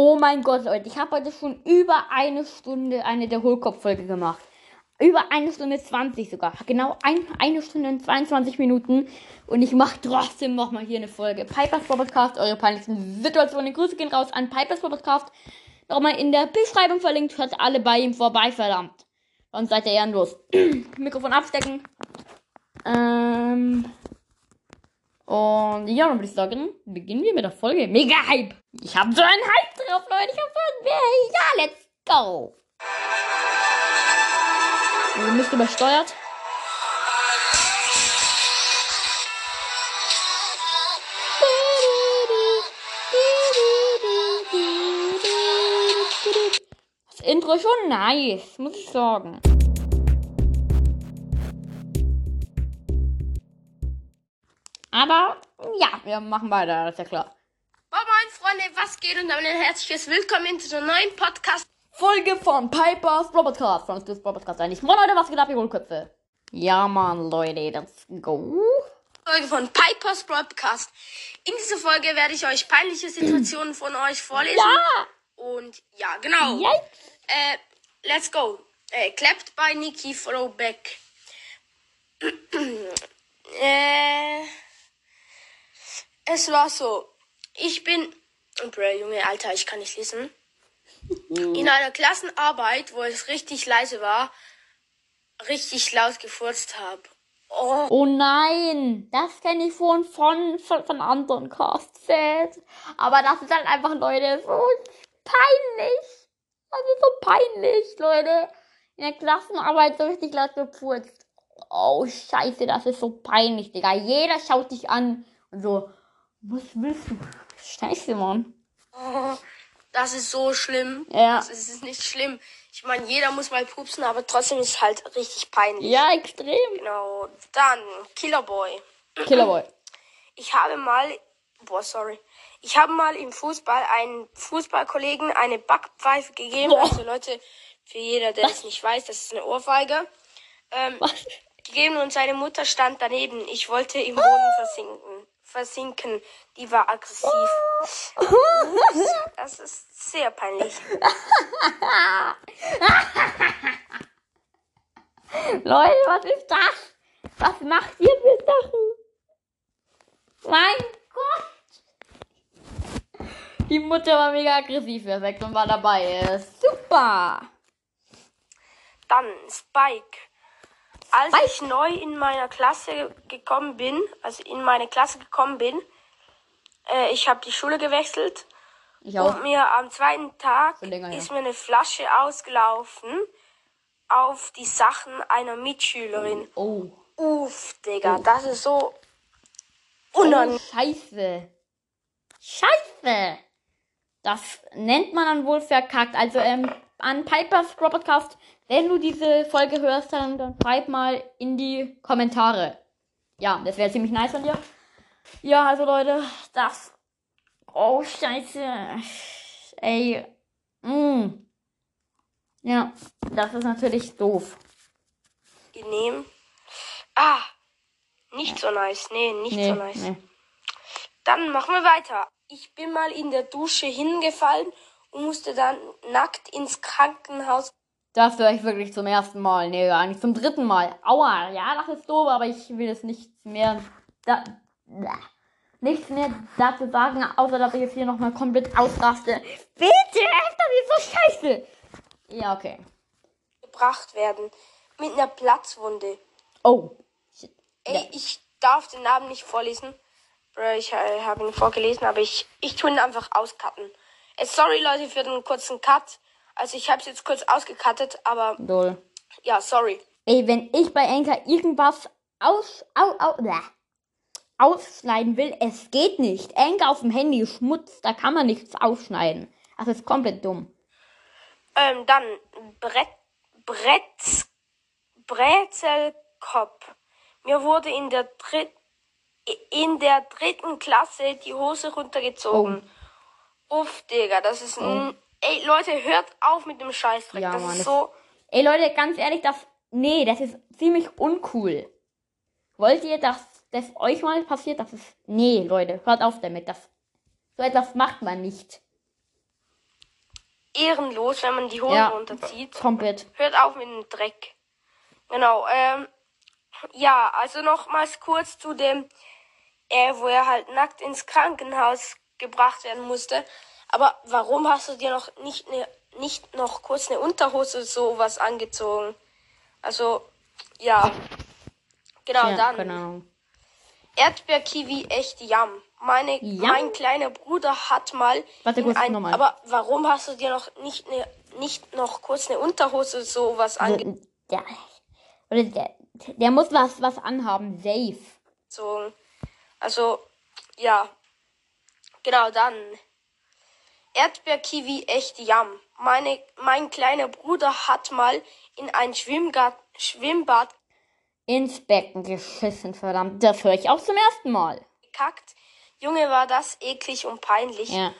Oh mein Gott, Leute, ich habe heute schon über eine Stunde eine der Hohlkopf-Folge gemacht. Über eine Stunde 20 sogar. Genau ein, eine Stunde und 22 Minuten. Und ich mache trotzdem nochmal hier eine Folge. Pipers Podcast, eure peinlichsten Situationen. Grüße gehen raus an Pipers Podcast. Nochmal in der Beschreibung verlinkt. Hört alle bei ihm vorbei, verdammt. Sonst seid ihr ehrenlos. Mikrofon abstecken. Ähm. Und ja, dann würde ich sagen, beginnen wir mit der Folge. Mega Hype! Ich habe so einen Hype drauf, Leute. Ich habe so einen. Ja, let's go! Wir müssen übersteuert. Das Intro ist schon nice, muss ich sagen. Aber ja, wir machen weiter, das ist ja klar. Moin moin Freunde, was geht und damit ein herzliches Willkommen zu einer neuen Podcast. Folge von Pipers Bro Podcast. Von uns Bro Podcast eigentlich. Moin Leute, was geht ab, ihr Hohlköpfe? Ja, Mann, Leute, let's go. Folge von Pipers Podcast. In dieser Folge werde ich euch peinliche Situationen von euch vorlesen. Ja! Und ja, genau. Yikes. Äh, let's go. Äh, clapped by Nikki Throwback. äh, es war so. Ich bin. Bro, Junge, Alter, ich kann nicht lesen. In einer Klassenarbeit, wo es richtig leise war, richtig laut gefurzt habe. Oh, Oh nein, das kenne ich schon von, von, von anderen Casts. Aber das ist halt einfach, Leute, so peinlich. Das ist so peinlich, Leute. In der Klassenarbeit so richtig laut gepfurzt. Oh, scheiße, das ist so peinlich, Digga. Jeder schaut dich an und so, was willst du? Scheiße, Mann. das ist so schlimm. Ja. Das ist nicht schlimm. Ich meine, jeder muss mal pupsen, aber trotzdem ist es halt richtig peinlich. Ja, extrem. Genau. Dann, Killerboy. Killerboy. Ich habe mal, boah, sorry. Ich habe mal im Fußball einen Fußballkollegen eine Backpfeife gegeben. Boah. Also Leute, für jeder, der es nicht weiß, das ist eine Ohrfeige. Ähm, Was? gegeben und seine Mutter stand daneben. Ich wollte im Boden versinken. Versinken. Die war aggressiv. Das ist sehr peinlich. Leute, was ist das? Was macht ihr für Sachen? Mein Gott! Die Mutter war mega aggressiv perfekt und war dabei. Super! Dann Spike. Als Spike? ich neu in meiner Klasse gekommen bin, also in meine Klasse gekommen bin, äh, ich habe die Schule gewechselt und mir am zweiten Tag länger ist mir eine Flasche ausgelaufen auf die Sachen einer Mitschülerin. Oh. Uff, Digga, das ist so Oh, unangenehm. Scheiße. Scheiße. Das nennt man dann wohl verkackt. Also, ähm, an Pipers Podcast, wenn du diese Folge hörst, dann, dann schreib mal in die Kommentare. Ja, das wäre ziemlich nice von dir. Ja, also Leute, das. Oh, scheiße. Ey. Mm. Ja, das ist natürlich doof. Ah, nicht so nice. Nee, nicht Nee, so nice. nee. Dann machen wir weiter. Ich bin mal in der Dusche hingefallen und musste dann nackt ins Krankenhaus. Das höre ich wirklich zum ersten Mal. Nee, eigentlich zum dritten Mal. Aua, ja, das ist doof, aber ich will jetzt nichts mehr. Da, bäh. nichts mehr dazu sagen, außer dass ich jetzt hier nochmal komplett ausraste. Bitte, das ist so scheiße. Ja, okay. gebracht werden mit einer Platzwunde. Oh. Ey, ich darf den Namen nicht vorlesen. Ich äh, habe ihn vorgelesen, aber ich, ich tue ihn einfach auscutten. Äh, sorry Leute für den kurzen Cut. Also ich habe es jetzt kurz ausgecuttet, aber Lol. ja, sorry. Ey, wenn ich bei Enker irgendwas aus, au, au, bäh, ausschneiden will, es geht nicht. Enker auf dem Handy Schmutz, da kann man nichts ausschneiden. Das ist komplett dumm. Ähm, dann Brett, Brett, Brezelkopf. Mir wurde in der, dritt, in der dritten Klasse die Hose runtergezogen. Uff, Digga, das ist ein... Ey, Leute, hört auf mit dem Scheißdreck. Ja, das Mann, ist so... Ey Leute, ganz ehrlich, das. Nee, das ist ziemlich uncool. Wollt ihr, dass das euch mal passiert? Das ist. Nee, Leute, hört auf damit. Das, so etwas macht man nicht. ehrenlos, wenn man die Hosen Ja. runterzieht. Komplett. Hört auf mit dem Dreck. Genau, ähm, ja, also nochmals kurz zu dem, äh, wo er halt nackt ins Krankenhaus gebracht werden musste. Aber warum hast du dir noch nicht ne, nicht noch kurz eine Unterhose sowas angezogen? Also, ja. Genau, Ja, dann. Ahnung. Erdbeerkiwi echt Yum. Meine, Yum? mein kleiner Bruder hat mal. Warte kurz, ein, nochmal. Aber warum hast du dir noch nicht ne, nicht noch kurz eine Unterhose sowas Also, der, oder der, der muss was, was anhaben. Safe. angezogen? Also, ja. Genau, dann. Erdbeerkiwi echt Yum. Meine, mein kleiner Bruder hat mal in ein Schwimmbad, Schwimmbad Ins Becken geschissen, verdammt. Das höre ich auch zum ersten Mal. gekackt. Junge, war das eklig und peinlich. Ja.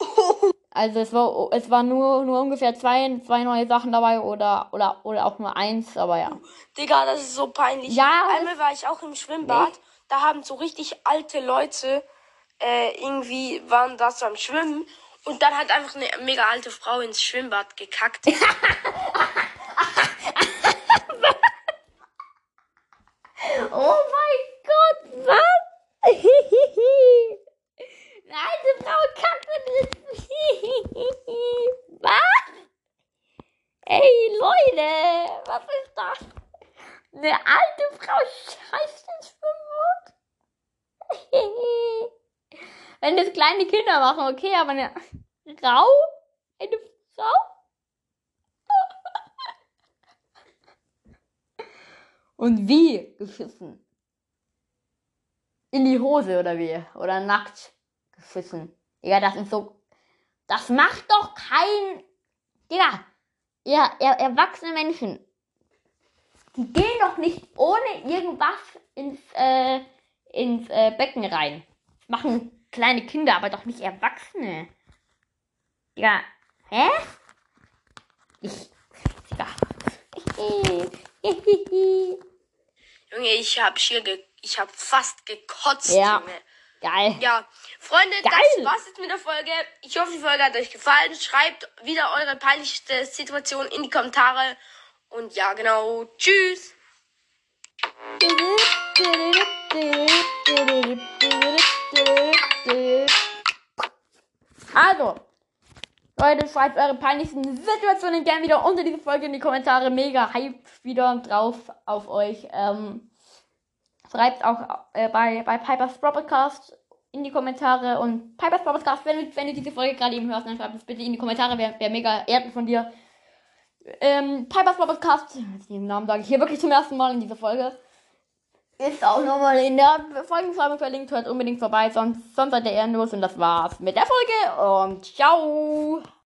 Also es war es war nur nur ungefähr zwei, zwei neue Sachen dabei oder oder oder auch nur eins, aber ja. Digga, das ist so peinlich. Ja, Einmal war ich auch im Schwimmbad. Da haben so richtig alte Leute äh, irgendwie waren das am Schwimmen. Und dann hat einfach eine mega alte Frau ins Schwimmbad gekackt. Oh mein Gott, was? Eine alte Frau kackt in Was? Ey, Leute, was ist das? Eine alte Frau scheißt ins Schwimmbad? Wenn das kleine Kinder machen, okay, aber eine Frau? Eine Frau? Und wie geschissen? In die Hose oder wie? Oder nackt geschissen? Digga, das ist so. Das macht doch kein. Digga, ja, er, erwachsene Menschen. Die gehen doch nicht ohne irgendwas ins, äh, ins äh, Becken rein. Machen kleine Kinder, aber doch nicht Erwachsene. Digga, hä? Ich. Digga. Junge, ich hab hier ge ich hab fast gekotzt, Ja. Junge. Geil. Ja, Freunde, Geil. das war's jetzt mit der Folge. Ich hoffe, die Folge hat euch gefallen. Schreibt wieder eure peinlichste Situation in die Kommentare. Und ja, genau. Tschüss. Also, Leute, schreibt eure peinlichsten Situationen gerne wieder unter diese Folge in die Kommentare. Mega Hype wieder drauf auf euch. Ähm, schreibt auch äh, bei, bei Piper's Podcast in die Kommentare und Piper's Podcast, wenn, wenn du diese Folge gerade eben hörst, dann schreibt es bitte in die Kommentare. Wäre wär mega Erden von dir. Ähm, Piper's Podcast, den Namen sage ich hier wirklich zum ersten Mal in dieser Folge. Ist auch nochmal in der Folgenbeschreibung verlinkt. Hört unbedingt vorbei, sonst, sonst seid ihr ehrenlos. Und das war's mit der Folge. Und ciao.